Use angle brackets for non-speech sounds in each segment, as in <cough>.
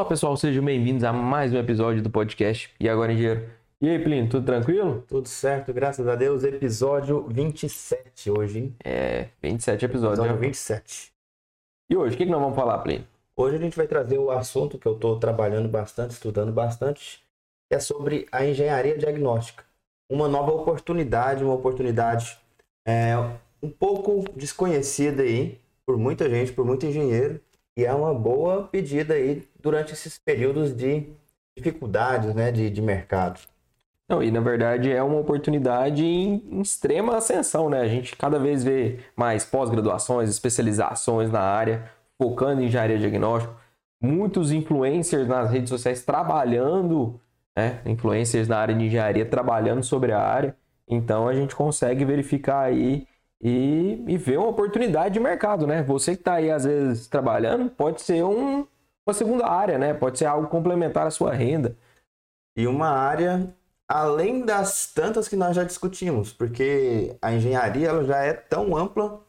Olá pessoal, sejam bem-vindos a mais um episódio do podcast E Agora Engenheiro. E aí, Plínio, tudo tranquilo? Tudo certo, graças a Deus. Episódio 27 hoje, hein? É, 27 episódios. Episódio né? 27. E hoje, o que, que nós vamos falar, Plínio? Hoje a gente vai trazer o assunto que eu estou trabalhando bastante, estudando bastante, que é sobre a engenharia diagnóstica. Uma nova oportunidade, uma oportunidade é, um pouco desconhecida aí por muita gente, por muito engenheiro, e é uma boa pedida aí durante esses períodos de dificuldades né, de, de mercado. Não, e na verdade é uma oportunidade em, em extrema ascensão, né? A gente cada vez vê mais pós-graduações, especializações na área, focando em engenharia diagnóstica. Muitos influencers nas redes sociais trabalhando, né? Influencers na área de engenharia trabalhando sobre a área. Então a gente consegue verificar aí e, e ver uma oportunidade de mercado, né? Você que está aí às vezes trabalhando, pode ser um, uma segunda área, né? Pode ser algo complementar à sua renda. E uma área além das tantas que nós já discutimos, porque a engenharia ela já é tão ampla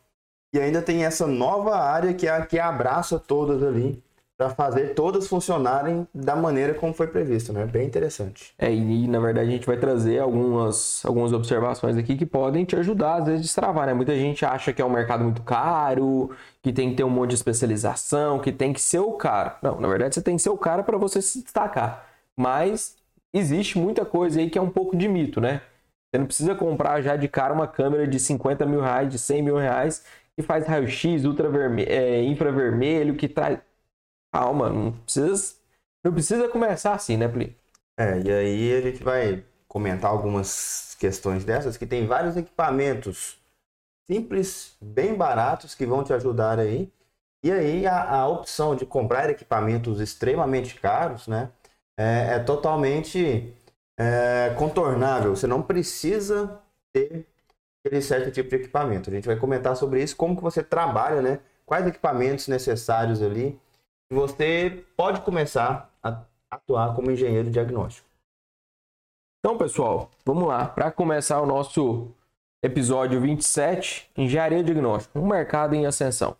e ainda tem essa nova área que é a que abraça todas ali para fazer todas funcionarem da maneira como foi previsto, né? Bem interessante. É, e na verdade a gente vai trazer algumas, algumas observações aqui que podem te ajudar às vezes a destravar, né? Muita gente acha que é um mercado muito caro, que tem que ter um monte de especialização, que tem que ser o cara. Não, na verdade você tem que ser o cara para você se destacar. Mas existe muita coisa aí que é um pouco de mito, né? Você não precisa comprar já de cara uma câmera de 50 mil reais, de 100 mil reais, que faz raio-x, é, infravermelho, que traz. Calma, não precisa, não precisa começar assim, né, Pli? É, e aí a gente vai comentar algumas questões dessas, que tem vários equipamentos simples, bem baratos, que vão te ajudar aí. E aí a, a opção de comprar equipamentos extremamente caros, né? é, é totalmente é, contornável. Você não precisa ter aquele certo tipo de equipamento. A gente vai comentar sobre isso, como que você trabalha, né? Quais equipamentos necessários ali. Você pode começar a atuar como engenheiro diagnóstico. Então, pessoal, vamos lá. Para começar o nosso episódio 27, Engenharia Diagnóstica, um mercado em ascensão.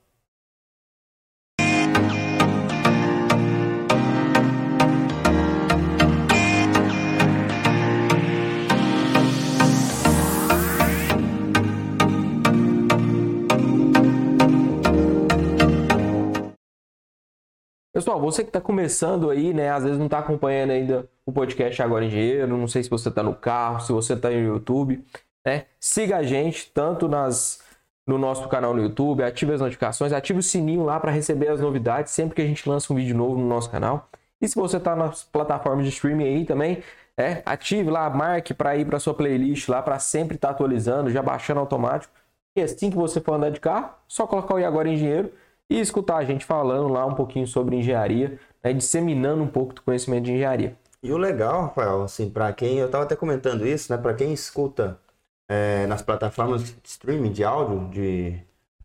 Pessoal, você que está começando aí, né? Às vezes não está acompanhando ainda o podcast Agora Engenheiro, não sei se você está no carro, se você está no YouTube, né? Siga a gente tanto nas no nosso canal no YouTube, ative as notificações, ative o sininho lá para receber as novidades sempre que a gente lança um vídeo novo no nosso canal. E se você está nas plataformas de streaming aí também, é, ative lá, marque para ir para sua playlist lá para sempre estar tá atualizando, já baixando automático. E assim que você for andar de carro, só colocar o E Agora Engenheiro e escutar a gente falando lá um pouquinho sobre engenharia, né, disseminando um pouco do conhecimento de engenharia. E o legal, Rafael, assim, para quem, eu estava até comentando isso, né, para quem escuta é, nas plataformas de streaming de áudio, de,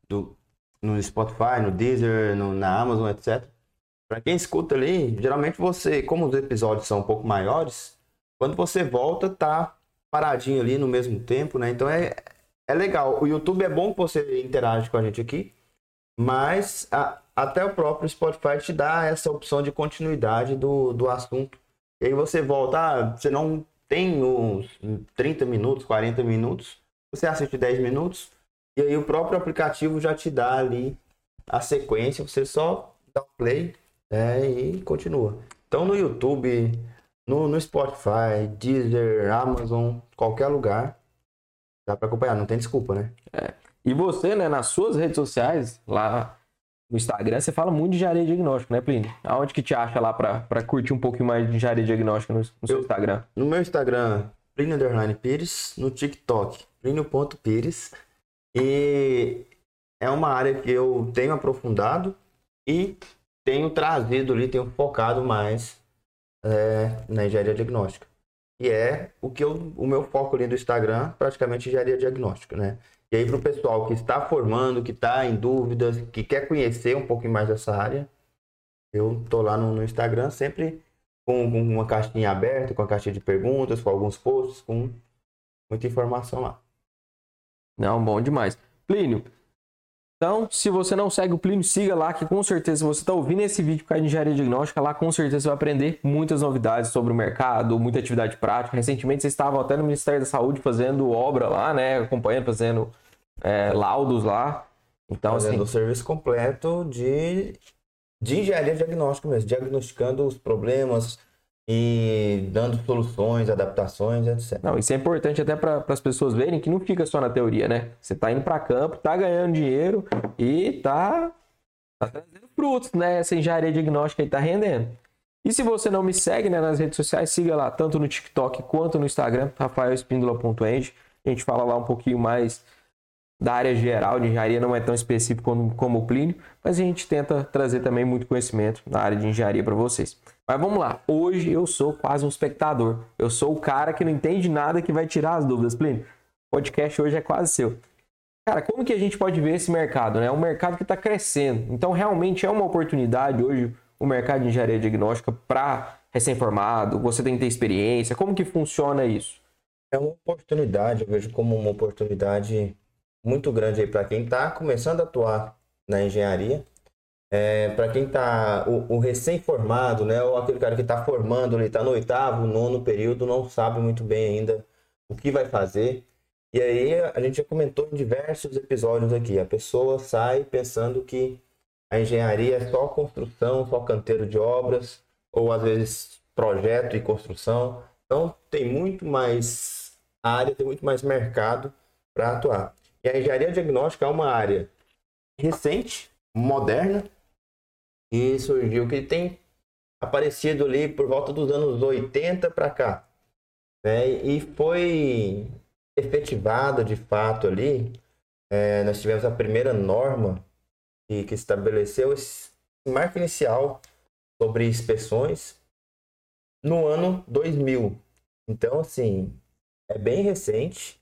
do, no Spotify, no Deezer, no, na Amazon, etc. Para quem escuta ali, geralmente você, como os episódios são um pouco maiores, quando você volta, tá paradinho ali no mesmo tempo, né? Então é, é legal. O YouTube é bom que você interage com a gente aqui, mas a, até o próprio Spotify te dá essa opção de continuidade do, do assunto. E aí você volta, ah, você não tem uns 30 minutos, 40 minutos, você assiste 10 minutos, e aí o próprio aplicativo já te dá ali a sequência, você só dá o play é, e continua. Então no YouTube, no, no Spotify, Deezer, Amazon, qualquer lugar, dá para acompanhar, não tem desculpa, né? É. E você, né, nas suas redes sociais, lá no Instagram, você fala muito de engenharia diagnóstica, né, Plínio? Aonde que te acha lá para curtir um pouquinho mais de engenharia diagnóstica no, no seu Instagram? No meu Instagram, Plínio Underline Pires, no TikTok, Plínio.pires. E é uma área que eu tenho aprofundado e tenho trazido ali, tenho focado mais é, na engenharia diagnóstica. E é o que eu, o meu foco ali do Instagram, praticamente engenharia diagnóstica, né? E aí, para o pessoal que está formando, que está em dúvidas, que quer conhecer um pouquinho mais dessa área, eu tô lá no, no Instagram sempre com, uma caixinha aberta, com a caixinha de perguntas, com alguns posts, com muita informação lá. Não, bom demais. Plínio, Então, se você não segue o Plínio, siga lá, que com certeza, você está ouvindo esse vídeo causa de engenharia diagnóstica, lá com certeza você vai aprender muitas novidades sobre o mercado, muita atividade prática. Recentemente vocês estavam até no Ministério da Saúde fazendo obra lá, né? Acompanhando, fazendo é, laudos lá. Então, Fazendo o assim, serviço completo de, de engenharia diagnóstica mesmo, diagnosticando os problemas e dando soluções, adaptações, etc. não, isso é importante até para as pessoas verem que não fica só na teoria, né? Você está indo para campo, está ganhando dinheiro e tá, tá trazendo frutos, né? Essa engenharia diagnóstica aí tá rendendo. E se você não me segue né, nas redes sociais, siga lá, tanto no TikTok quanto no Instagram, rafaelespíndola.end. A gente fala lá um pouquinho mais da área geral de engenharia, não é tão específico como, como o Plínio, mas a gente tenta trazer também muito conhecimento na área de engenharia para vocês. Mas vamos lá, hoje eu sou quase um espectador, eu sou o cara que não entende nada que vai tirar as dúvidas, Plínio. O podcast hoje é quase seu. Cara, como que a gente pode ver esse mercado? Né? É um mercado que está crescendo, então realmente é uma oportunidade hoje o mercado de engenharia diagnóstica para recém-formado, você tem que ter experiência, como que funciona isso? É uma oportunidade, eu vejo como uma oportunidade muito grande aí para quem está começando a atuar na engenharia, é, para quem está o, o recém-formado, né, ou aquele cara que está formando, ele está no oitavo, nono período, não sabe muito bem ainda o que vai fazer. E aí a gente já comentou em diversos episódios aqui, a pessoa sai pensando que a engenharia é só construção, só canteiro de obras, ou às vezes projeto e construção. Então tem muito mais área, tem muito mais mercado para atuar. E a engenharia diagnóstica é uma área recente, moderna, e surgiu que tem aparecido ali por volta dos anos 80 para cá. Né? E foi efetivada de fato ali. É, nós tivemos a primeira norma que, que estabeleceu esse marco inicial sobre inspeções no ano 2000. Então, assim, é bem recente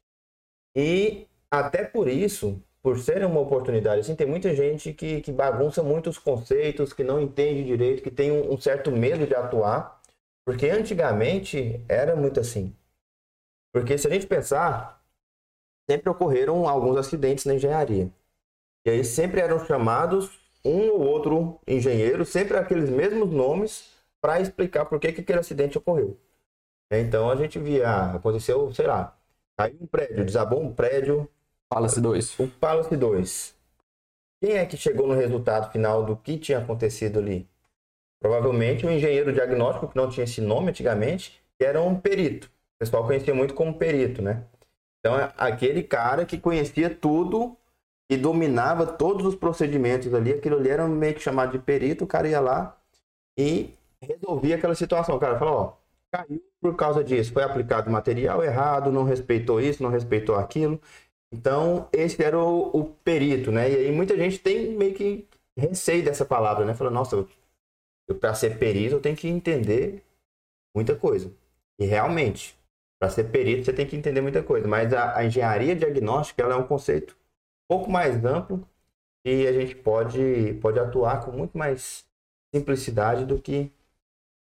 e até por isso, por ser uma oportunidade, assim, tem muita gente que, que bagunça muitos conceitos, que não entende direito, que tem um, um certo medo de atuar, porque antigamente era muito assim. Porque se a gente pensar, sempre ocorreram alguns acidentes na engenharia. E aí sempre eram chamados um ou outro engenheiro, sempre aqueles mesmos nomes, para explicar por que, que aquele acidente ocorreu. Então a gente via, aconteceu, sei lá, caiu um prédio, desabou um prédio, Palace 2. o Palace 2. Quem é que chegou no resultado final do que tinha acontecido ali? Provavelmente um engenheiro diagnóstico, que não tinha esse nome antigamente, que era um perito. O pessoal conhecia muito como perito, né? Então, é aquele cara que conhecia tudo e dominava todos os procedimentos ali, aquilo ali era meio que chamado de perito, o cara ia lá e resolvia aquela situação. O cara falou, ó, caiu por causa disso, foi aplicado material errado, não respeitou isso, não respeitou aquilo. Então, esse era o, o perito, né? E aí muita gente tem meio que receio dessa palavra, né? Fala, nossa, eu para ser perito eu tenho que entender muita coisa. E realmente, para ser perito você tem que entender muita coisa. Mas a, a engenharia diagnóstica ela é um conceito um pouco mais amplo e a gente pode, pode atuar com muito mais simplicidade do que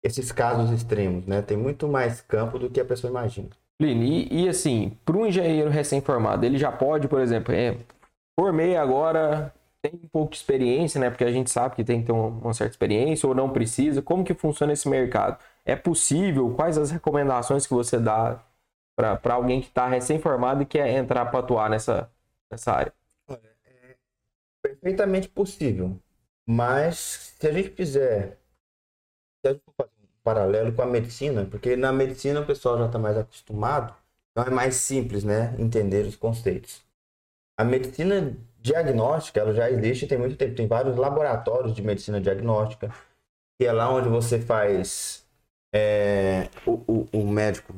esses casos extremos, né? Tem muito mais campo do que a pessoa imagina. Plínio, e, assim, para um engenheiro recém-formado, ele já pode, por exemplo, é, formei agora, tem um pouco de experiência, né? Porque a gente sabe que tem que ter uma, certa experiência ou não precisa. Como que funciona esse mercado? É possível? Quais as recomendações que você dá para alguém que está recém-formado e quer entrar para atuar nessa, nessa área? perfeitamente possível. Mas se a gente fizer, se a gente paralelo com a medicina, porque na medicina o pessoal já está mais acostumado, então é mais simples, né, entender os conceitos. A medicina diagnóstica, ela já existe tem muito tempo, tem vários laboratórios de medicina diagnóstica, que é lá onde você faz é, o, o, o médico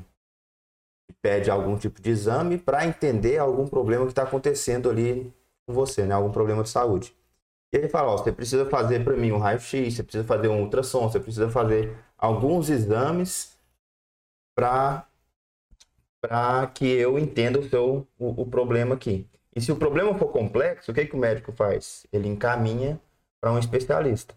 pede algum tipo de exame para entender algum problema que está acontecendo ali com você, né? Algum problema de saúde. E ele fala, ó, você precisa fazer para mim um raio-x, você precisa fazer um ultrassom, você precisa fazer alguns exames para para que eu entenda o seu o, o, problema aqui. E se o problema for complexo, o que, que o médico faz? Ele encaminha para um especialista.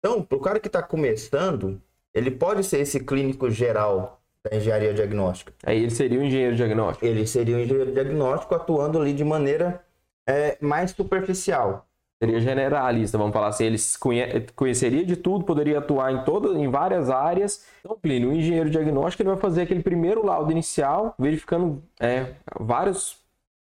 Então, para o cara que está começando, ele pode ser esse clínico geral da engenharia diagnóstica. Aí ele seria um engenheiro diagnóstico. Ele seria um engenheiro diagnóstico atuando ali de maneira é mais superficial. Seria generalista, vamos falar assim, ele conhe conheceria de tudo, poderia atuar em todas, em várias áreas. Então, Plínio, o engenheiro diagnóstico ele vai fazer aquele primeiro laudo inicial, verificando é, vários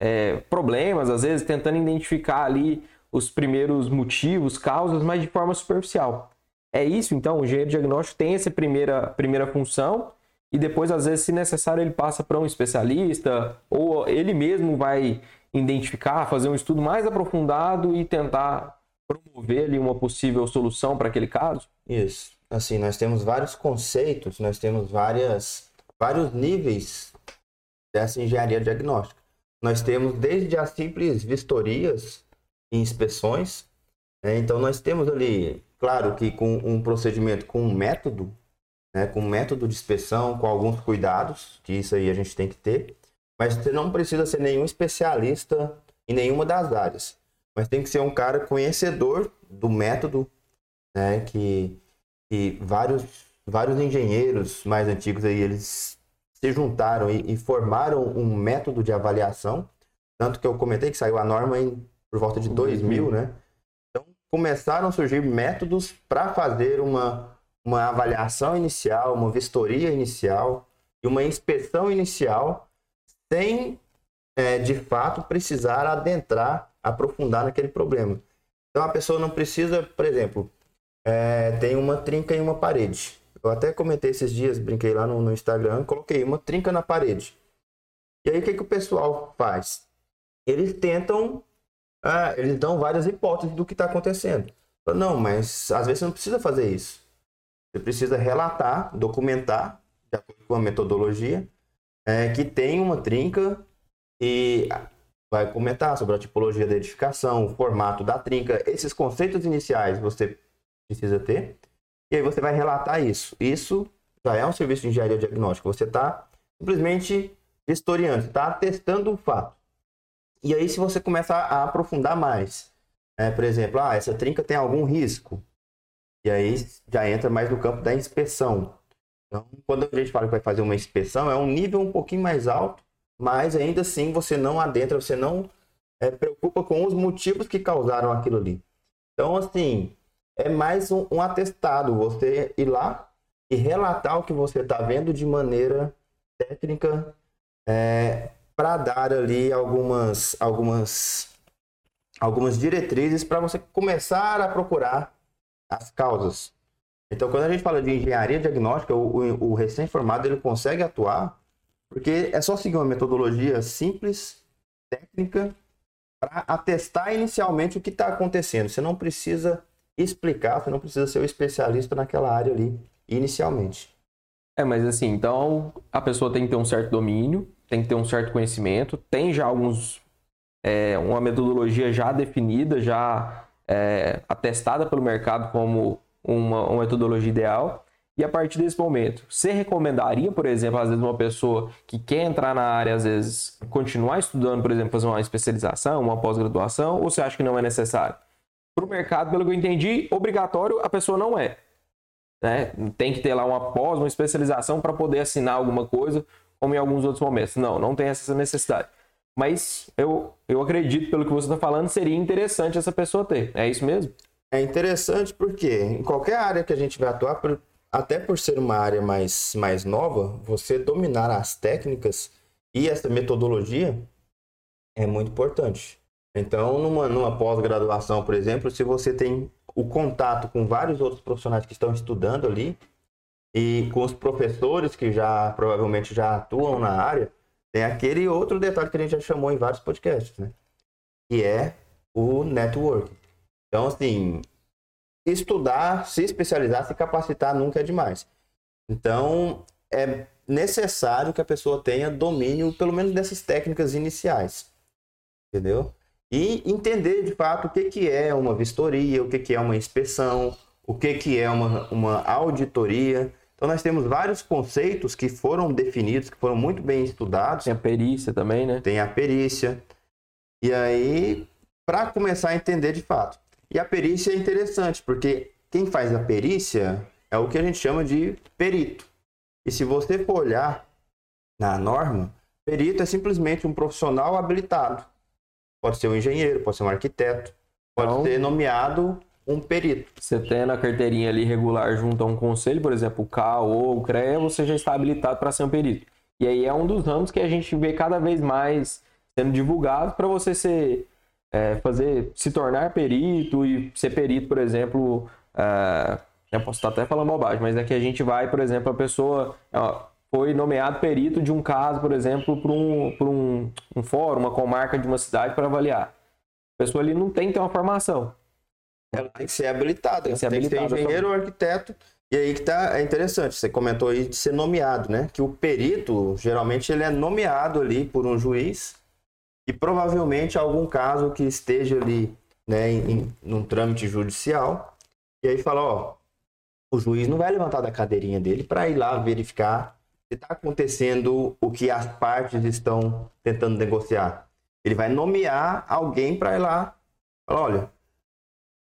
é, problemas, às vezes tentando identificar ali os primeiros motivos, causas, mas de forma superficial. É isso, então, o engenheiro diagnóstico tem essa primeira, primeira função e depois, às vezes, se necessário, ele passa para um especialista ou ele mesmo vai identificar, fazer um estudo mais aprofundado e tentar promover ali uma possível solução para aquele caso? Isso. Assim, nós temos vários conceitos, nós temos várias, vários níveis dessa engenharia diagnóstica. Nós temos desde as simples vistorias e inspeções. Né? Então, nós temos ali, claro que com um procedimento, com um método, né? com um método de inspeção, com alguns cuidados, que isso aí a gente tem que ter. Mas você não precisa ser nenhum especialista em nenhuma das áreas. Mas tem que ser um cara conhecedor do método, né? Que, que vários, vários engenheiros mais antigos aí, eles se juntaram e, e formaram um método de avaliação. Tanto que eu comentei que saiu a norma em, por volta de 2000, né? Então, começaram a surgir métodos para fazer uma, uma avaliação inicial, uma vistoria inicial e uma inspeção inicial sem, é, de fato, precisar adentrar, aprofundar naquele problema. Então a pessoa não precisa, por exemplo, é, tem uma trinca em uma parede. Eu até comentei esses dias, brinquei lá no, no Instagram, coloquei uma trinca na parede. E aí o que, que o pessoal faz? Eles tentam, ah, eles dão várias hipóteses do que está acontecendo. Não, mas às vezes você não precisa fazer isso. Você precisa relatar, documentar, de acordo com a metodologia, é, que tem uma trinca e vai comentar sobre a tipologia da edificação, o formato da trinca, esses conceitos iniciais você precisa ter, e aí você vai relatar isso. Isso já é um serviço de engenharia diagnóstica. Você está simplesmente historiando, está testando o fato. E aí, se você começa a aprofundar mais, é, por exemplo, ah, essa trinca tem algum risco, e aí já entra mais no campo da inspeção. Então, quando a gente fala que vai fazer uma inspeção, é um nível um pouquinho mais alto, mas ainda assim você não adentra, você não é, preocupa com os motivos que causaram aquilo ali. Então, assim, é mais um, um atestado, você ir lá e relatar o que você está vendo de maneira técnica é, para dar ali algumas, algumas, algumas diretrizes para você começar a procurar as causas. Então, quando a gente fala de engenharia diagnóstica, o, o, o recém-formado ele consegue atuar porque é só seguir uma metodologia simples, técnica, para atestar inicialmente o que está acontecendo. Você não precisa explicar, você não precisa ser o especialista naquela área ali inicialmente. É, mas assim, então a pessoa tem que ter um certo domínio, tem que ter um certo conhecimento, tem já alguns. É, uma metodologia já definida, já é, atestada pelo mercado como uma, uma metodologia ideal. E a partir desse momento, você recomendaria, por exemplo, às vezes uma pessoa que quer entrar na área, às vezes continuar estudando, por exemplo, fazer uma especialização, uma pós-graduação, ou você acha que não é necessário? Para o mercado, pelo que eu entendi, obrigatório a pessoa não é. Né? Tem que ter lá uma pós, uma especialização para poder assinar alguma coisa, como em alguns outros momentos. Não, não tem essa necessidade. Mas eu, eu acredito, pelo que você está falando, seria interessante essa pessoa ter. É isso mesmo? É interessante porque em qualquer área que a gente vai atuar, até por ser uma área mais, mais nova, você dominar as técnicas e essa metodologia é muito importante. Então, numa, numa pós-graduação, por exemplo, se você tem o contato com vários outros profissionais que estão estudando ali e com os professores que já provavelmente já atuam na área, tem aquele outro detalhe que a gente já chamou em vários podcasts, né? Que é o networking. Então, assim, estudar, se especializar, se capacitar nunca é demais. Então, é necessário que a pessoa tenha domínio, pelo menos dessas técnicas iniciais. Entendeu? E entender de fato o que, que é uma vistoria, o que, que é uma inspeção, o que, que é uma, uma auditoria. Então, nós temos vários conceitos que foram definidos, que foram muito bem estudados. Tem a perícia também, né? Tem a perícia. E aí, para começar a entender de fato. E a perícia é interessante, porque quem faz a perícia é o que a gente chama de perito. E se você for olhar na norma, perito é simplesmente um profissional habilitado. pode ser um engenheiro, pode ser um arquiteto, pode Então- ser nomeado um perito. Você tendo a carteirinha ali regular junto a um conselho, por exemplo, o CAL ou o CREA, você já está habilitado para ser um perito. E aí é um dos ramos que a gente vê cada vez mais sendo divulgado para você ser, é, fazer, se tornar perito e ser perito, por exemplo, é, eu posso estar até falando bobagem, mas é que a gente vai, por exemplo, a pessoa ó, foi nomeado perito de um caso, por exemplo, por um, por um, um fórum, uma comarca de uma cidade para avaliar. A pessoa ali não tem que ter uma formação. Ela tem que ser habilitada, Tem que ser tem que ser engenheiro ou arquiteto. E aí que tá, é interessante, você comentou aí de ser nomeado, né? Que o perito, geralmente, ele é nomeado ali por um juiz e provavelmente algum caso que esteja ali, né, em, em num trâmite judicial. E aí fala, ó, o juiz não vai levantar da cadeirinha dele para ir lá verificar se está acontecendo o que as partes estão tentando negociar. Ele vai nomear alguém para ir lá. Olha,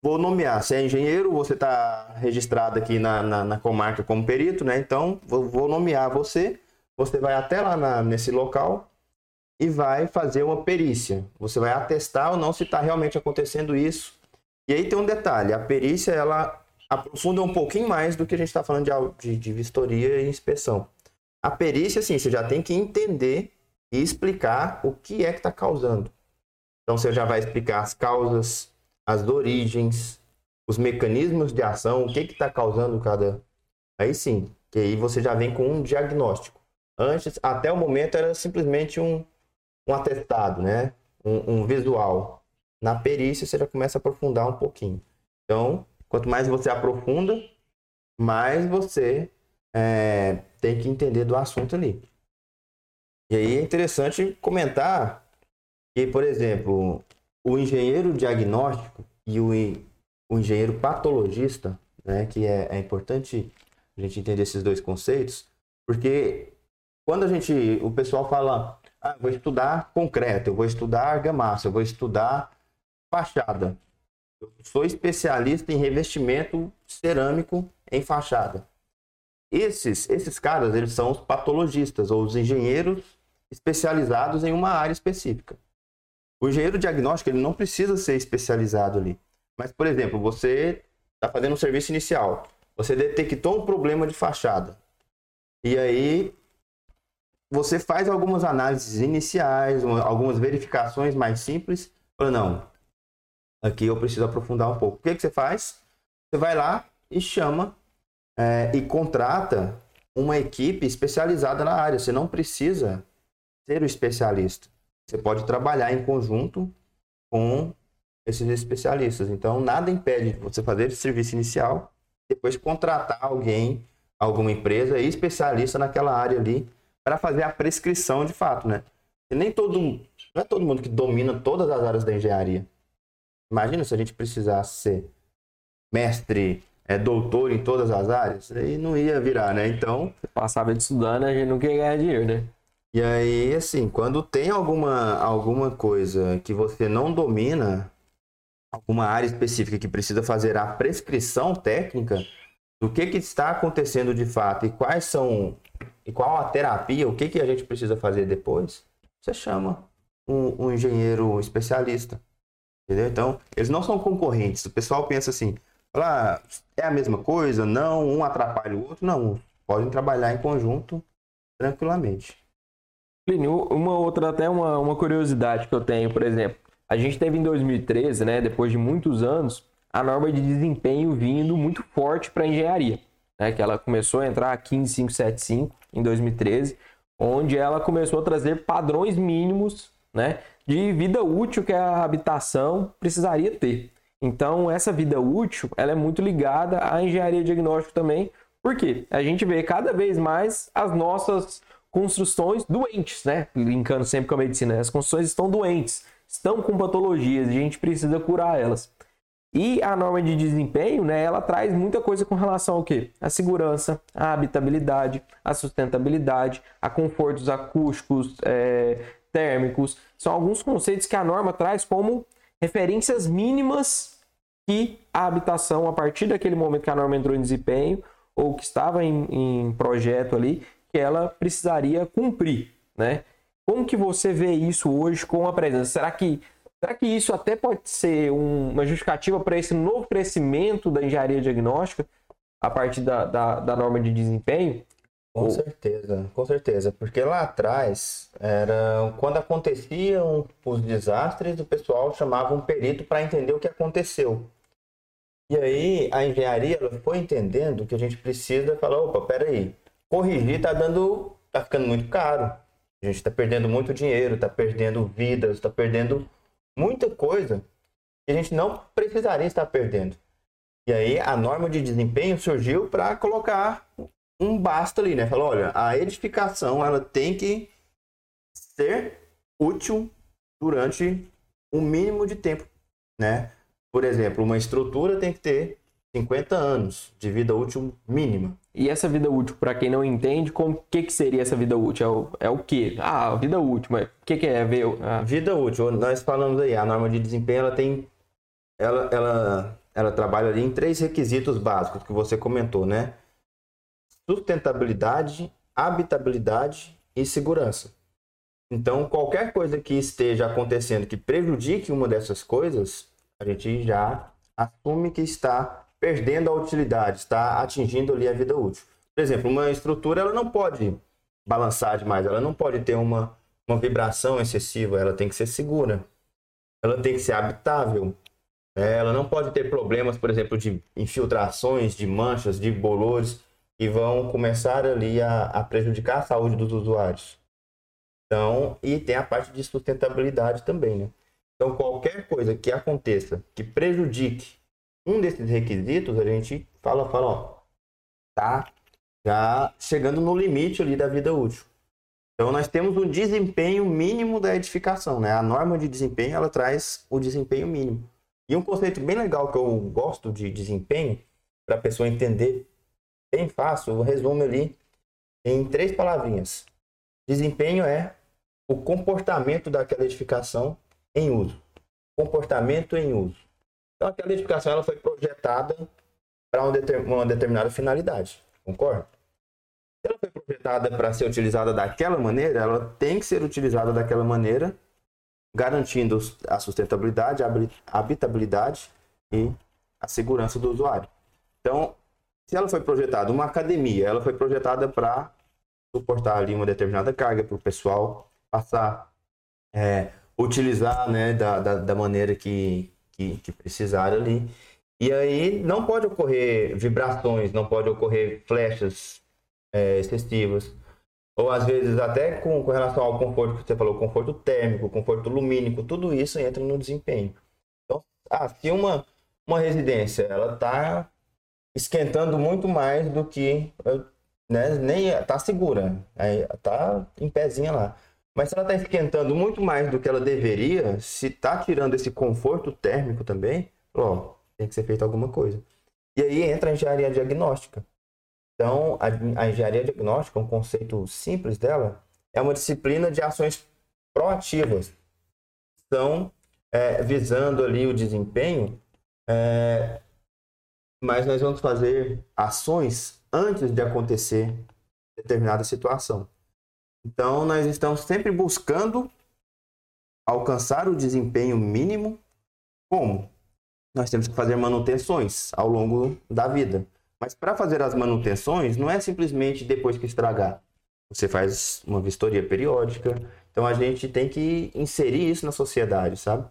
vou nomear. Você é engenheiro, você está registrado aqui na, na, na comarca como perito, né? Então, vou, vou nomear você. Você vai até lá na- nesse local e vai fazer uma perícia. Você vai atestar ou não se está realmente acontecendo isso. E aí tem um detalhe: a perícia ela aprofunda um pouquinho mais do que a gente está falando de, de vistoria e inspeção. A perícia, assim, você já tem que entender e explicar o que é que está causando. Então você já vai explicar as causas, as origens, os mecanismos de ação, o que está causando cada. Aí sim, que aí você já vem com um diagnóstico. Antes, até o momento, era simplesmente um, um atestado, né? Um, um visual. Na perícia, você já começa a aprofundar um pouquinho. Então, quanto mais você aprofunda, mais você é, tem que entender do assunto ali. E aí é interessante comentar que, por exemplo, o engenheiro diagnóstico e o, o engenheiro patologista, né, que é, é importante a gente entender esses dois conceitos, porque quando a gente, o pessoal fala, ah, vou estudar concreto, eu vou estudar argamassa, eu vou estudar fachada. Eu sou especialista em revestimento cerâmico em fachada. Esses, esses caras, eles são os patologistas ou os engenheiros especializados em uma área específica. O engenheiro diagnóstico ele não precisa ser especializado ali. Mas, por exemplo, você está fazendo um serviço inicial, você detectou um problema de fachada. E aí você faz algumas análises iniciais, uma- algumas verificações mais simples. Fala, não, aqui eu preciso aprofundar um pouco. O que, que você faz? Você vai lá e chama é, e contrata uma equipe especializada na área. Você não precisa ser o especialista. Você pode trabalhar em conjunto com esses especialistas. Então, nada impede de você fazer esse serviço inicial, depois contratar alguém, alguma empresa especialista naquela área ali, para fazer a prescrição de fato, né? E nem todo, não é todo mundo que domina todas as áreas da engenharia. Imagina se a gente precisasse ser mestre, é, doutor em todas as áreas, aí não ia virar, né? Então, Você passava de estudando, a gente não queria ganhar dinheiro, né? e aí, assim, quando tem alguma, alguma coisa que você não domina, alguma área específica que precisa fazer a prescrição técnica do que, que está acontecendo de fato e quais são, e qual a terapia, o que, que a gente precisa fazer depois, você chama um, um engenheiro especialista. Entendeu? Então, eles não são concorrentes. O pessoal pensa assim, "Ah, é a mesma coisa? Não, um atrapalha o outro. Não, podem trabalhar em conjunto tranquilamente. Plínio, uma outra, até uma, uma curiosidade que eu tenho, por exemplo, a gente teve em 2013, né, depois de muitos anos, a norma de desempenho vindo muito forte para a engenharia, né, que ela começou a entrar a 15575 em 2013, onde ela começou a trazer padrões mínimos, né, de vida útil que a habitação precisaria ter. Então, essa vida útil, ela é muito ligada à engenharia diagnóstica também, porque a gente vê cada vez mais as nossas construções doentes, né? Linkando sempre com a medicina, as construções estão doentes, estão com patologias e a gente precisa curar elas. E a norma de desempenho, né, ela traz muita coisa com relação ao quê? A segurança, a habitabilidade, a sustentabilidade, a confortos acústicos, é, térmicos. São alguns conceitos que a norma traz como referências mínimas que a habitação, a partir daquele momento que a norma entrou em desempenho, ou que estava em, em projeto ali, que ela precisaria cumprir, né? Como que você vê isso hoje com a presença? Será que Será que isso até pode ser um, uma justificativa para esse novo crescimento da engenharia diagnóstica a partir da, da, da norma de desempenho? Com Ou... certeza, com certeza. Porque lá atrás, era quando aconteciam os desastres, o pessoal chamava um perito para entender o que aconteceu. E aí a engenharia ela foi entendendo que a gente precisa falar, opa, peraí, corrigir está dando, tá ficando muito caro. A gente está perdendo muito dinheiro, está perdendo vidas, está perdendo muita coisa que a gente não precisaria estar perdendo. E aí a norma de desempenho surgiu para colocar um basta ali, né? Falou, olha, a edificação ela tem que ser útil durante um mínimo de tempo, né? Por exemplo, uma estrutura tem que ter 50 anos de vida útil mínima. E essa vida útil, para quem não entende, como que, que seria essa vida útil? É o, é o quê? Ah, vida útil, mas o que, que é ver? Ah. Vida útil, nós falamos aí, a norma de desempenho ela tem. Ela, ela, ela trabalha ali em três requisitos básicos que você comentou, né? Sustentabilidade, habitabilidade e segurança. Então, qualquer coisa que esteja acontecendo que prejudique uma dessas coisas, a gente já assume que está perdendo a utilidade, está atingindo ali a vida útil. Por exemplo, uma estrutura ela não pode balançar demais, ela não pode ter uma, uma vibração excessiva, ela tem que ser segura, ela tem que ser habitável, né? ela não pode ter problemas, por exemplo, de infiltrações, de manchas, de bolores que vão começar ali a, a prejudicar a saúde dos usuários. Então, e tem a parte de sustentabilidade também, né? Então, qualquer coisa que aconteça que prejudique um desses requisitos, a gente fala, fala, ó, tá já chegando no limite ali da vida útil. Então nós temos um desempenho mínimo da edificação, né? A norma de desempenho ela traz o desempenho mínimo. E um conceito bem legal que eu gosto de desempenho para a pessoa entender bem fácil, eu resumo ali em três palavrinhas. Desempenho é o comportamento daquela edificação em uso. Comportamento em uso. Então aquela edificação ela foi projetada para uma determinada finalidade, concorda? Se ela foi projetada para ser utilizada daquela maneira, ela tem que ser utilizada daquela maneira, garantindo a sustentabilidade, a habitabilidade e a segurança do usuário. Então, se ela foi projetada uma academia, ela foi projetada para suportar ali uma determinada carga para o pessoal passar, é, utilizar né, da, da, da maneira que, que, que precisar ali. E aí não pode ocorrer vibrações, não pode ocorrer flechas é, excessivas. Ou às vezes até com, com relação ao conforto que você falou, conforto térmico, conforto lumínico, tudo isso entra no desempenho. Então, ah, se uma, uma residência ela está esquentando muito mais do que né, nem está segura, está em pezinha lá. Mas se ela está esquentando muito mais do que ela deveria, se está tirando esse conforto térmico também, ó, tem que ser feito alguma coisa. E aí entra a engenharia diagnóstica. Então, a, a engenharia diagnóstica, um conceito simples dela, é uma disciplina de ações proativas. São é, visando ali o desempenho, é, mas nós vamos fazer ações antes de acontecer determinada situação. Então, nós estamos sempre buscando alcançar o desempenho mínimo. Como? Nós temos que fazer manutenções ao longo da vida. Mas para fazer as manutenções, não é simplesmente depois que estragar. Você faz uma vistoria periódica. Então, a gente tem que inserir isso na sociedade, sabe?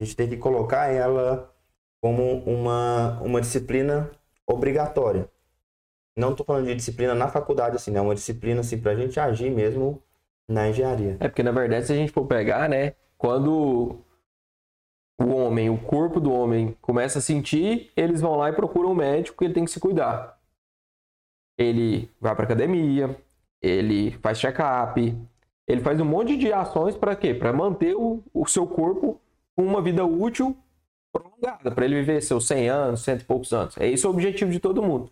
A gente tem que colocar ela como uma, uma disciplina obrigatória. Não estou falando de disciplina na faculdade, assim, né? Uma disciplina, assim, para a gente agir mesmo na engenharia. É porque, na verdade, se a gente for pegar, né? Quando o homem, o corpo do homem começa a sentir, eles vão lá e procuram um médico que ele tem que se cuidar. Ele vai para academia, ele faz check-up, ele faz um monte de ações para quê? Para manter o, o seu corpo com uma vida útil prolongada, para ele viver seus 100 anos, cento e poucos anos. É esse o objetivo de todo mundo.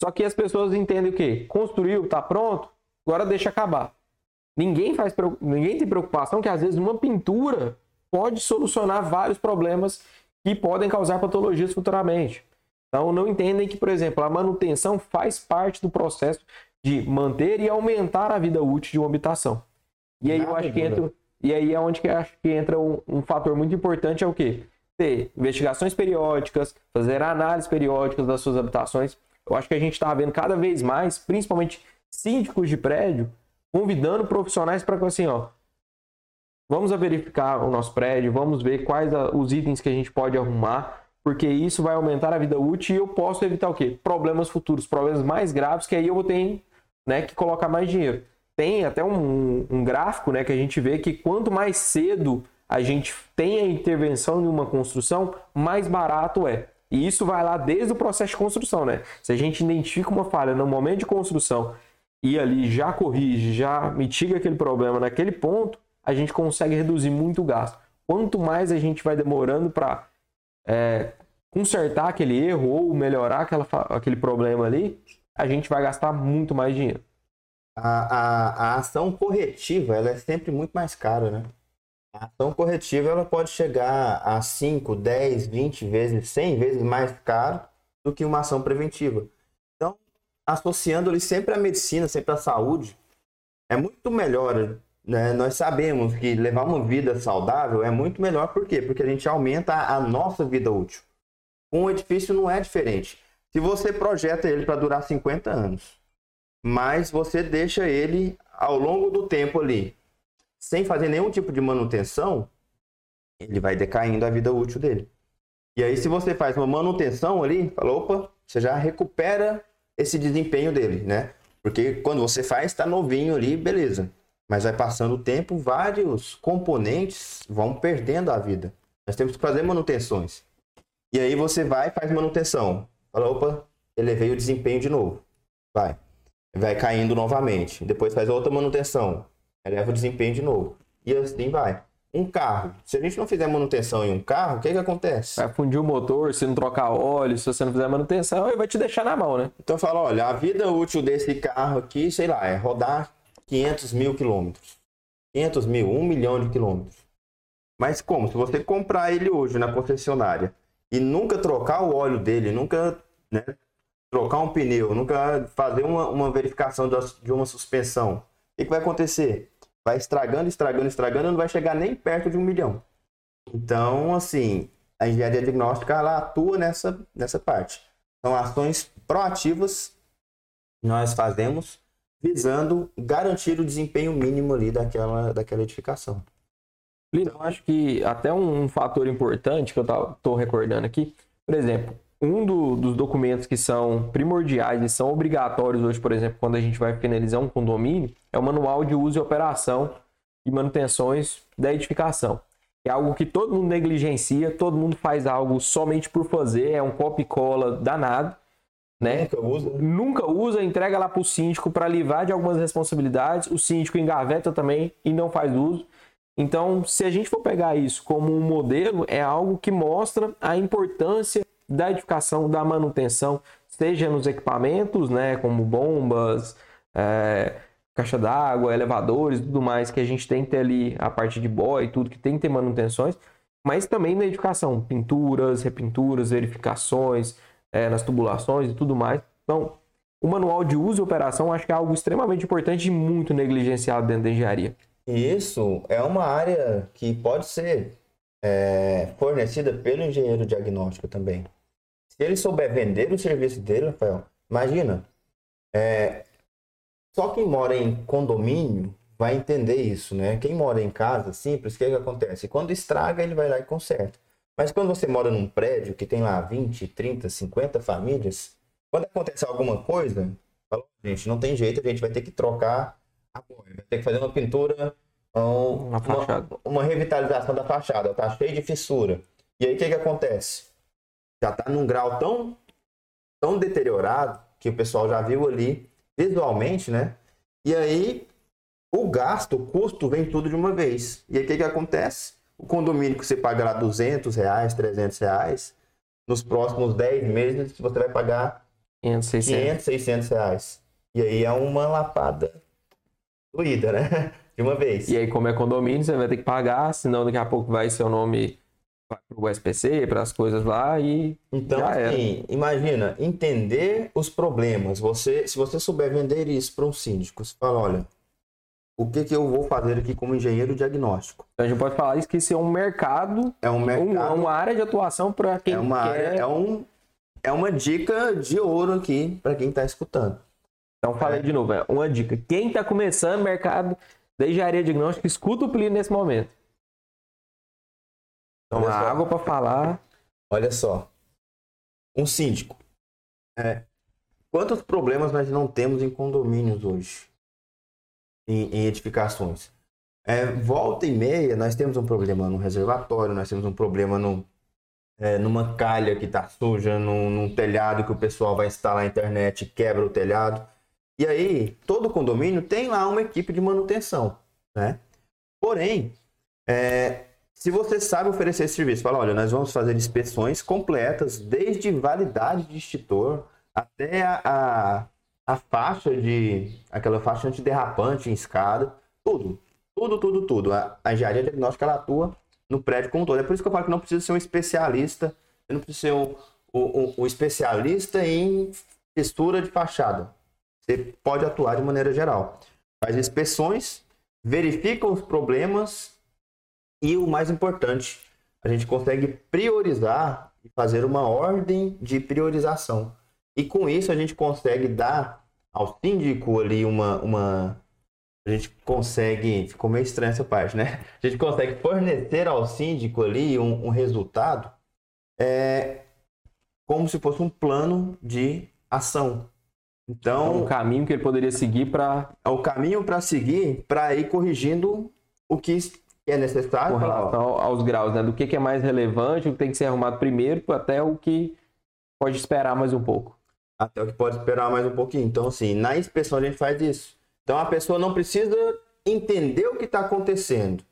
Só que as pessoas entendem o quê? Construiu, está pronto, agora deixa acabar. Ninguém, faz, ninguém tem preocupação que às vezes uma pintura pode solucionar vários problemas que podem causar patologias futuramente. Então não entendem que, por exemplo, a manutenção faz parte do processo de manter e aumentar a vida útil de uma habitação. E aí eu acho que entra, E aí é onde que acho que entra um, um fator muito importante, é o quê? Ter investigações periódicas, fazer análises periódicas das suas habitações. Eu acho que a gente está vendo cada vez mais, principalmente síndicos de prédio, convidando profissionais para assim, ó, vamos verificar o nosso prédio, vamos ver quais os itens que a gente pode arrumar, porque isso vai aumentar a vida útil e eu posso evitar o quê? Problemas futuros, problemas mais graves que aí eu vou ter né, que colocar mais dinheiro. Tem até um, um gráfico né, que a gente vê que quanto mais cedo a gente tem a intervenção em uma construção, mais barato é. E isso vai lá desde o processo de construção, né? Se a gente identifica uma falha no momento de construção e ali já corrige, já mitiga aquele problema naquele ponto, a gente consegue reduzir muito o gasto. Quanto mais a gente vai demorando para é, consertar aquele erro ou melhorar aquela, aquele problema ali, a gente vai gastar muito mais dinheiro. A, a, a ação corretiva ela é sempre muito mais cara, né? Ação corretiva ela pode chegar a 5, 10, 20 vezes, 100 vezes mais caro do que uma ação preventiva. Então, associando ele sempre à medicina, sempre à saúde, é muito melhor. Né? Nós sabemos que levar uma vida saudável é muito melhor, por quê? Porque a gente aumenta a nossa vida útil. Um edifício não é diferente. Se você projeta ele para durar 50 anos, mas você deixa ele ao longo do tempo ali, sem fazer nenhum tipo de manutenção, ele vai decaindo a vida útil dele. E aí, se você faz uma manutenção ali, fala, opa, você já recupera esse desempenho dele, né? Porque quando você faz, está novinho ali, beleza. Mas vai passando o tempo, vários componentes vão perdendo a vida. Nós temos que fazer manutenções. E aí você vai faz manutenção. Fala, opa, elevei o desempenho de novo. Vai. Vai caindo novamente. Depois faz outra manutenção. Eleva o desempenho de novo. E assim vai. Um carro. Se a gente não fizer manutenção em um carro, o que que acontece? Vai fundir o motor, se não trocar óleo, se você não fizer manutenção, ele vai te deixar na mão, né? Então fala, olha, a vida útil desse carro aqui, sei lá, é rodar 500 mil quilômetros. 500 mil, 1 milhão de quilômetros. Mas como? Se você comprar ele hoje na concessionária e nunca trocar o óleo dele, nunca né, trocar um pneu, nunca fazer uma, uma verificação de uma suspensão, o que, que vai acontecer? Vai estragando, estragando, estragando, não vai chegar nem perto de um milhão. Então, assim, a engenharia diagnóstica ela atua nessa, nessa parte. São ações proativas que nós fazemos visando garantir o desempenho mínimo ali daquela, daquela edificação. Lino, acho que até um fator importante que eu estou recordando aqui, por exemplo, um do, dos documentos que são primordiais e são obrigatórios hoje, por exemplo, quando a gente vai finalizar um condomínio, é o manual de uso e operação e manutenções da edificação. É algo que todo mundo negligencia, todo mundo faz algo somente por fazer, é um copy cola danado, né? Nunca usa. Nunca usa, entrega lá para o síndico para livrar de algumas responsabilidades, o síndico engaveta também e não faz uso. Então, se a gente for pegar isso como um modelo, é algo que mostra a importância da edificação, da manutenção, seja nos equipamentos, né, como bombas, é, caixa d'água, elevadores, tudo mais que a gente tem que ter ali a parte de boy, tudo que tem que ter manutenções, mas também na edificação, pinturas, repinturas, verificações, é, nas tubulações e tudo mais. Então, o manual de uso e operação acho que é algo extremamente importante e muito negligenciado dentro da engenharia. Isso é uma área que pode ser é, fornecida pelo engenheiro diagnóstico também. Se ele souber vender o serviço dele, Rafael, imagina, é, só quem mora em condomínio vai entender isso, né? Quem mora em casa simples, o que, que acontece? Quando estraga, ele vai lá e conserta. Mas quando você mora num prédio que tem lá 20, 30, 50 famílias, quando acontece alguma coisa, fala, gente, não tem jeito, a gente vai ter que trocar vai ter que fazer uma pintura, um, uma, uma, revitalização da fachada, tá cheio de fissura. E aí o que, que acontece? Já tá num grau tão, tão deteriorado que o pessoal já viu ali visualmente, né? E aí o gasto, o custo vem tudo de uma vez. E aí o que, que acontece? O condomínio que você paga lá 200 reais, 300 reais, nos próximos 10 meses você vai pagar 500, 600, 500, 600 reais. E aí é uma lapada doída, né? <laughs> De uma vez. E aí, como é condomínio, você vai ter que pagar, senão daqui a pouco vai seu nome para o SPC, para as coisas lá e então assim, imagina entender os problemas você se você souber vender isso para um síndico você fala olha o que, que eu vou fazer aqui como engenheiro diagnóstico? Então a gente pode falar isso que isso é um mercado, É um mercado, um- uma área de atuação para quem é uma quer. área, é um é uma dica de ouro aqui para quem está escutando. Então falei de novo, é uma dica. Quem está começando mercado de engenharia diagnóstica, escuta o Plínio nesse momento. Toma Olha só. água para falar. Olha só. Um síndico. É, quantos problemas nós não temos em condomínios hoje? Em, em edificações. É, volta e meia, nós temos um problema no reservatório, nós temos um problema no, é, numa calha que está suja, num, num telhado que o pessoal vai instalar a internet e quebra o telhado. E aí, todo condomínio tem lá uma equipe de manutenção, né? Porém, é, se você sabe oferecer esse serviço, fala, olha, nós vamos fazer inspeções completas, desde validade de extintor até a, a, a faixa de. aquela faixa antiderrapante em escada, tudo. Tudo, tudo, tudo. A, a engenharia diagnóstica ela atua no prédio como um todo. É por isso que eu falo que não precisa ser um especialista, você não precisa ser um, um- um especialista em textura de fachada. Você pode atuar de maneira geral. Faz inspeções, verifica os problemas e o mais importante, a gente consegue priorizar e fazer uma ordem de priorização. E com isso a gente consegue dar ao síndico ali uma. uma a gente consegue. Ficou meio estranha essa parte, né? A gente consegue fornecer ao síndico ali um, um resultado é, como se fosse um plano de ação. Então, um caminho que ele poderia seguir para é o caminho para seguir para ir corrigindo o que é necessário. com ó, relação ao- aos graus, né? Do que, que é mais relevante, o que tem que ser arrumado primeiro, até o que pode esperar mais um pouco. Até o que pode esperar mais um pouquinho. Então, assim, na inspeção a gente faz isso. Então, a pessoa não precisa entender o que está acontecendo,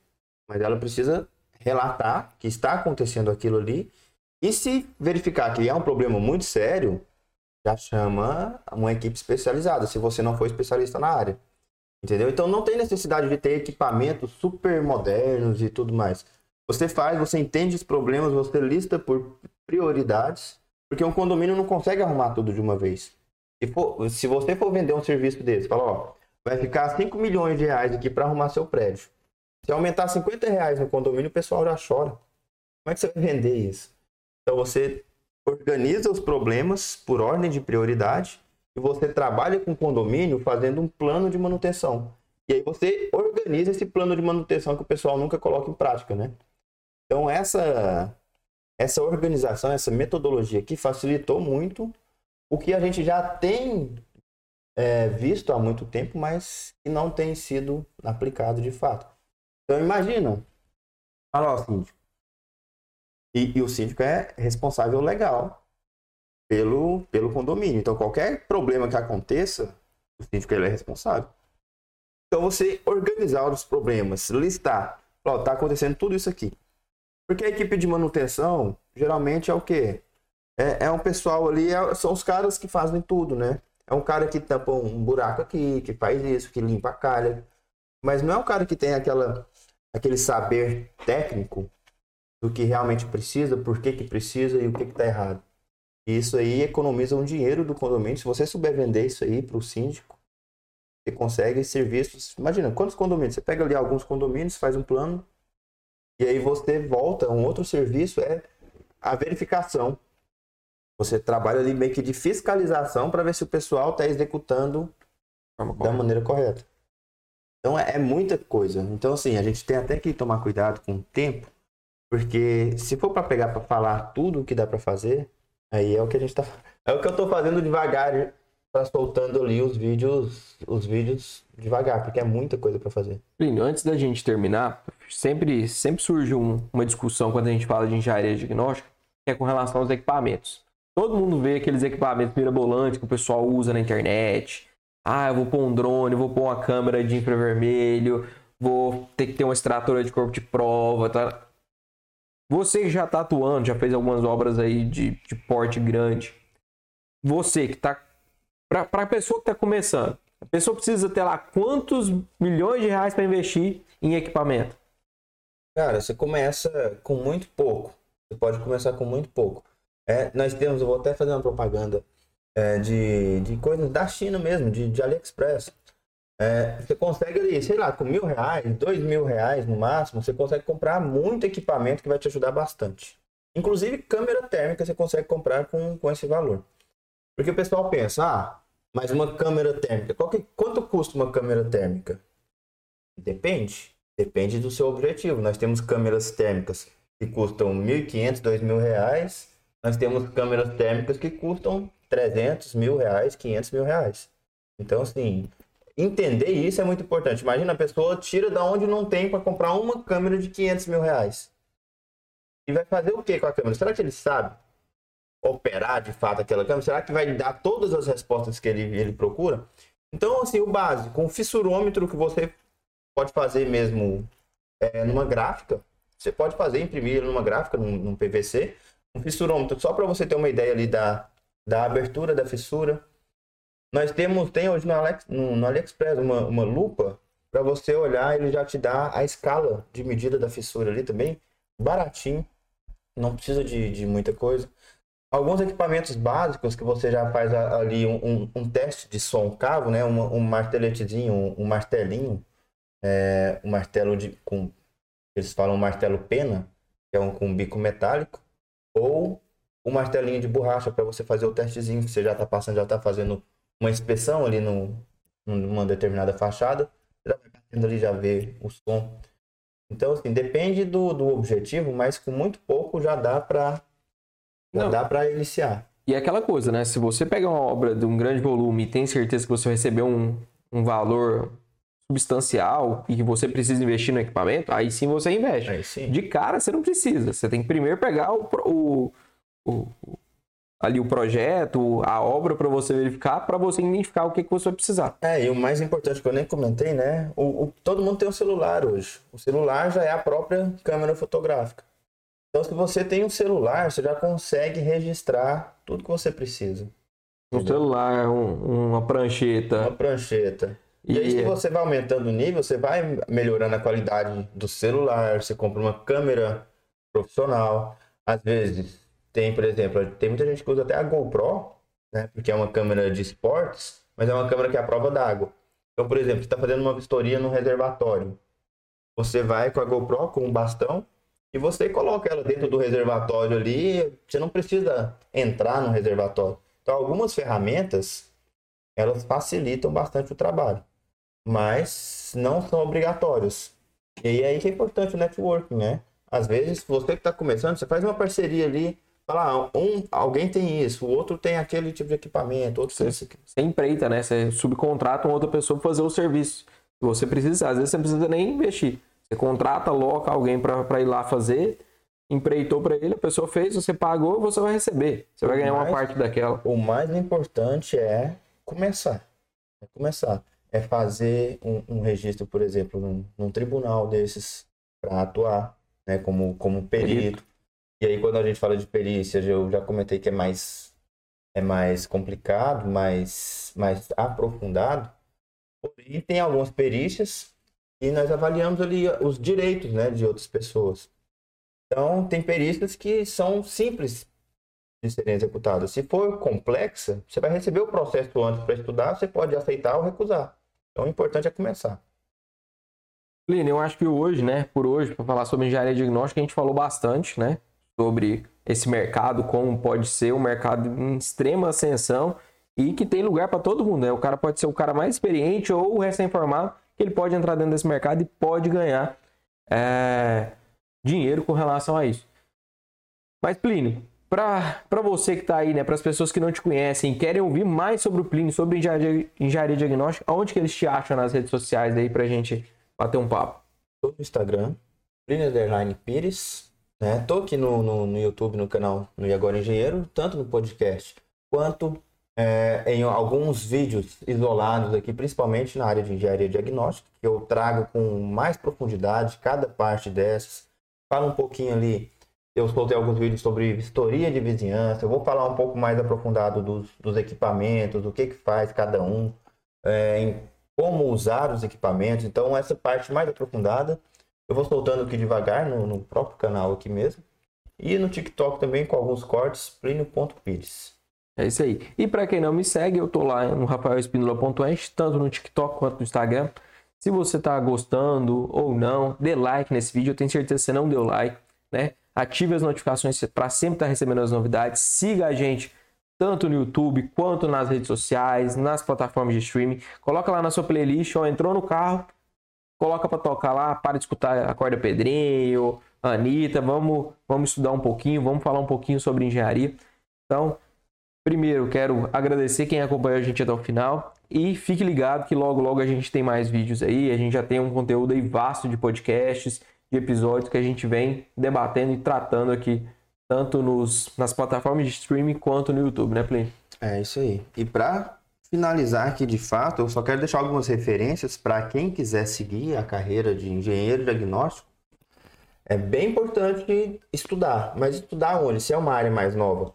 mas ela precisa relatar que está acontecendo aquilo ali. E se verificar que é um problema muito sério, já chama uma equipe especializada, se você não for especialista na área. Entendeu? Então, não tem necessidade de ter equipamentos super modernos e tudo mais. Você faz, você entende os problemas, você lista por prioridades porque um condomínio não consegue arrumar tudo de uma vez. Se, for- se você for vender um serviço desse, fala, ó, vai ficar 5 milhões de reais aqui para arrumar seu prédio. Se aumentar 50 reais no condomínio, o pessoal já chora. Como é que você vai vender isso? Então você organiza os problemas por ordem de prioridade e você trabalha com o condomínio fazendo um plano de manutenção. E aí você organiza esse plano de manutenção que o pessoal nunca coloca em prática, né? Então essa essa organização, essa metodologia aqui facilitou muito o que a gente já tem é, visto há muito tempo, mas que não tem sido aplicado de fato. Então imagina, fala ó, síndico. E, e o síndico é responsável legal pelo, pelo condomínio. Então qualquer problema que aconteça, o síndico ele é responsável. Então você organizar os problemas, listar, ó, tá acontecendo tudo isso aqui. Porque a equipe de manutenção, geralmente é o quê? É, é um pessoal ali, é- são os caras que fazem tudo, né? É um cara que tampa um buraco aqui, que faz isso, que limpa a calha. Mas não é um cara que tem aquela, aquele saber técnico do que realmente precisa, por que, que precisa e o que, que tá errado. E isso aí economiza um dinheiro do condomínio. Se você souber vender isso aí para o síndico, você consegue serviços. Imagina, quantos condomínios? Você pega ali alguns condomínios, faz um plano, e aí você volta, um outro serviço é a verificação. Você trabalha ali meio que de fiscalização para ver se o pessoal está executando da maneira correta. Então é, é muita coisa. Então assim, a gente tem até que tomar cuidado com o tempo, porque se for para pegar para falar tudo o que dá para fazer, aí é o que a gente tá é o que eu tô fazendo devagar para soltando ali os vídeos, os vídeos devagar, porque é muita coisa para fazer. Plínio, antes da gente terminar, sempre, sempre surge um- uma discussão quando a gente fala de engenharia diagnóstica, que é com relação aos equipamentos. Todo mundo vê aqueles equipamentos mirabolantes que o pessoal usa na internet. Ah, eu vou pôr um drone, vou pôr uma câmera de infravermelho, vou ter que ter uma extratora de corpo de prova, tá? Você que já está atuando, já fez algumas obras aí de, de porte grande. Você que está para a pessoa que está começando, a pessoa precisa ter lá quantos milhões de reais para investir em equipamento? Cara, você começa com muito pouco. Você pode começar com muito pouco. É, nós temos, eu vou até fazer uma propaganda é, de, de coisas da China mesmo, de, de AliExpress. É, você consegue ali, sei lá, com mil reais, dois mil reais no máximo, você consegue comprar muito equipamento que vai te ajudar bastante. Inclusive câmera térmica você consegue comprar com, com esse valor. Porque o pessoal pensa, ah, mas uma câmera térmica, que, quanto custa uma câmera térmica? Depende. Depende do seu objetivo. Nós temos câmeras térmicas que custam R$ 1.500, R$ 2.000. Nós temos câmeras térmicas que custam 300 mil reais, 500 mil reais. Então, assim, entender isso é muito importante. Imagina a pessoa tira da onde não tem para comprar uma câmera de 500 mil reais. E vai fazer o que com a câmera? Será que ele sabe operar de fato aquela câmera? Será que vai dar todas as respostas que ele, ele procura? Então, assim, o básico, um fissurômetro que você pode fazer mesmo é, numa gráfica, você pode fazer, imprimir numa gráfica, num, num PVC, um fissurômetro, só para você ter uma ideia ali da, da abertura da fissura. Nós temos, tem hoje no, Alex, no, no AliExpress uma, uma lupa para você olhar, ele já te dá a escala de medida da fissura ali também, baratinho, não precisa de, de muita coisa. Alguns equipamentos básicos que você já faz ali um, um, um teste de som cavo, né? Um, um marteletezinho, um, um martelinho, é, um martelo de, com, eles falam martelo pena, que é um com bico metálico ou um martelinho de borracha para você fazer o testezinho que você já está passando, já está fazendo uma inspeção ali no, numa determinada fachada, já vai batendo ali, já vê o som. Então, assim, depende do, do objetivo, mas com muito pouco já dá para já dá para iniciar. E é aquela coisa, né? Se você pega uma obra de um grande volume e tem certeza que você vai receber um, um valor substancial e que você precisa investir no equipamento, aí sim você investe. Sim. De cara você não precisa. Você tem que primeiro pegar o, o, o ali o projeto, a obra para você verificar, para você identificar o que, que você vai precisar. É, e o mais importante que eu nem comentei, né? O, o, todo mundo tem um celular hoje. O celular já é a própria câmera fotográfica. Então, se você tem um celular, você já consegue registrar tudo que você precisa. Um celular, um, uma prancheta. Uma prancheta. E aí, se você vai aumentando o nível, você vai melhorando a qualidade do celular, você compra uma câmera profissional. Às vezes, tem, por exemplo, tem muita gente que usa até a GoPro, né? Porque é uma câmera de esportes, mas é uma câmera que é a prova d'água. Então, por exemplo, você está fazendo uma vistoria no reservatório. Você vai com a GoPro, com um bastão, e você coloca ela dentro do reservatório ali. Você não precisa entrar no reservatório. Então, algumas ferramentas, elas facilitam bastante o trabalho mas não são obrigatórios. E aí é importante o networking, né? Às vezes, você que está começando, você faz uma parceria ali, fala, ah, um, alguém tem isso, o outro tem aquele tipo de equipamento, outro tem isso. Você empreita, né? Você subcontrata uma outra pessoa para fazer o serviço. Você precisa, às vezes você não precisa nem investir. Você contrata, aloca alguém para ir lá fazer, empreitou para ele, a pessoa fez, você pagou, você vai receber. Você vai ganhar mais, uma parte daquela. O mais importante é começar. É começar é fazer um, um registro, por exemplo, num, num tribunal desses para atuar, né, como, como perito. perito. E aí quando a gente fala de perícia, eu já comentei que é mais é mais complicado, mais mais aprofundado. Porém, tem algumas perícias e nós avaliamos ali os direitos, né, de outras pessoas. Então, tem perícias que são simples de serem executadas. Se for complexa, você vai receber o processo antes para estudar, você pode aceitar ou recusar. Então o importante é começar. Lino, eu acho que hoje, né, por hoje, para falar sobre engenharia diagnóstica, a gente falou bastante, né, sobre esse mercado, como pode ser um mercado em extrema ascensão e que tem lugar para todo mundo, né? O cara pode ser o cara mais experiente ou o recém-formado, que ele pode entrar dentro desse mercado e pode ganhar é, dinheiro com relação a isso. Mas, Plínio, para você que está aí, né, para as pessoas que não te conhecem, querem ouvir mais sobre o Plínio, sobre engenharia, engenharia diagnóstica, aonde que eles te acham nas redes sociais para a gente bater um papo? Tô no Instagram, Plínio Pires, né? Tô aqui no, no, no, YouTube, no canal no E Agora Engenheiro, tanto no podcast quanto é, em alguns vídeos isolados aqui, principalmente na área de engenharia diagnóstica, que eu trago com mais profundidade cada parte dessas. Falo um pouquinho ali eu soltei alguns vídeos sobre vistoria de vizinhança. Eu vou falar um pouco mais aprofundado dos, dos equipamentos, o que, que faz cada um, é, em como usar os equipamentos. Então, essa parte mais aprofundada eu vou soltando aqui devagar no, no próprio canal aqui mesmo. E no TikTok também com alguns cortes, plínio.pires. É isso aí. E para quem não me segue, eu tô lá no rafaelespinola.ent, tanto no TikTok quanto no Instagram. Se você tá gostando ou não, dê like nesse vídeo. Eu tenho certeza que você não deu like, né? Ative as notificações para sempre estar tá recebendo as novidades. Siga a gente tanto no YouTube quanto nas redes sociais, nas plataformas de streaming. Coloca lá na sua playlist, ó, entrou no carro, coloca para tocar lá, para de escutar a Corda Pedrinho, Anitta, vamos, vamos estudar um pouquinho, vamos falar um pouquinho sobre engenharia. Então, primeiro, quero agradecer quem acompanhou a gente até o final e fique ligado que logo, logo a gente tem mais vídeos aí, a gente já tem um conteúdo aí vasto de podcasts, de episódios que a gente vem debatendo e tratando aqui, tanto nos, nas plataformas de streaming quanto no YouTube, né, Plínio? É isso aí. E para finalizar aqui de fato, eu só quero deixar algumas referências para quem quiser seguir a carreira de engenheiro diagnóstico. É bem importante estudar, mas estudar onde? Se é uma área mais nova.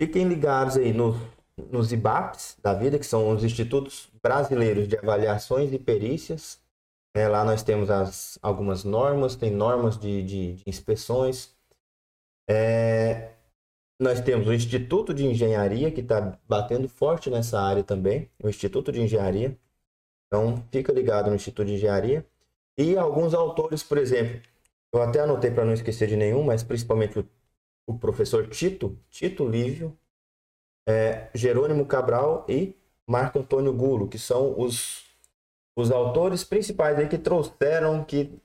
Fiquem ligados aí no, nos IBAPs da vida, que são os Institutos Brasileiros de Avaliações e Perícias. É, lá nós temos as, algumas normas, tem normas de, de, de inspeções. É, nós temos o Instituto de Engenharia, que está batendo forte nessa área também, o Instituto de Engenharia. Então, fica ligado no Instituto de Engenharia. E alguns autores, por exemplo, eu até anotei para não esquecer de nenhum, mas principalmente o, o professor Tito, Tito Lívio, é, Jerônimo Cabral e Marco Antônio Gulo, que são os, os autores principais aí que trouxeram, que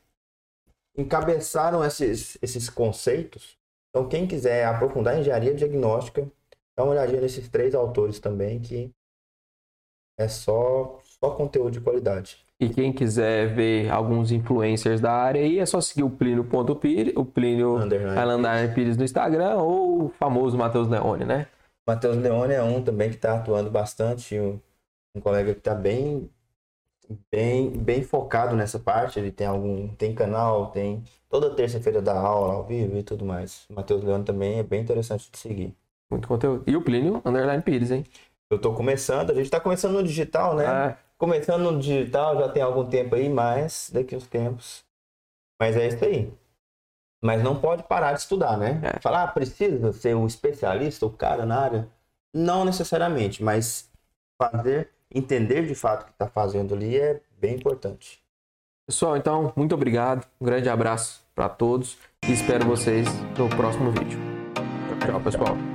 encabeçaram esses, esses conceitos então, quem quiser aprofundar engenharia diagnóstica, dá uma olhadinha nesses três autores também, que é só, só conteúdo de qualidade. E quem quiser ver alguns influencers da área aí, é só seguir o Plínio.pires, o Plínio Underline Pires no Instagram ou o famoso Matheus Leone, né? Matheus Leone é um também que está atuando bastante, um, um colega que está bem, bem, bem focado nessa parte. Ele tem algum, tem canal, tem toda terça-feira da aula ao vivo e tudo mais. Matheus Leone também é bem interessante de seguir. Muito conteúdo. E o Plínio Underline Pires, hein? Eu tô começando, a gente tá começando no digital, né? Ah. Começando no digital já tem algum tempo aí, mas daqui uns tempos. Mas é isso aí. Mas não pode parar de estudar, né? É. Falar, ah, precisa ser um especialista, o cara na área? Não necessariamente, mas fazer, entender de fato o que está fazendo ali é bem importante. Pessoal, então, muito obrigado. Um grande abraço para todos e espero vocês no próximo vídeo. Tchau, pessoal.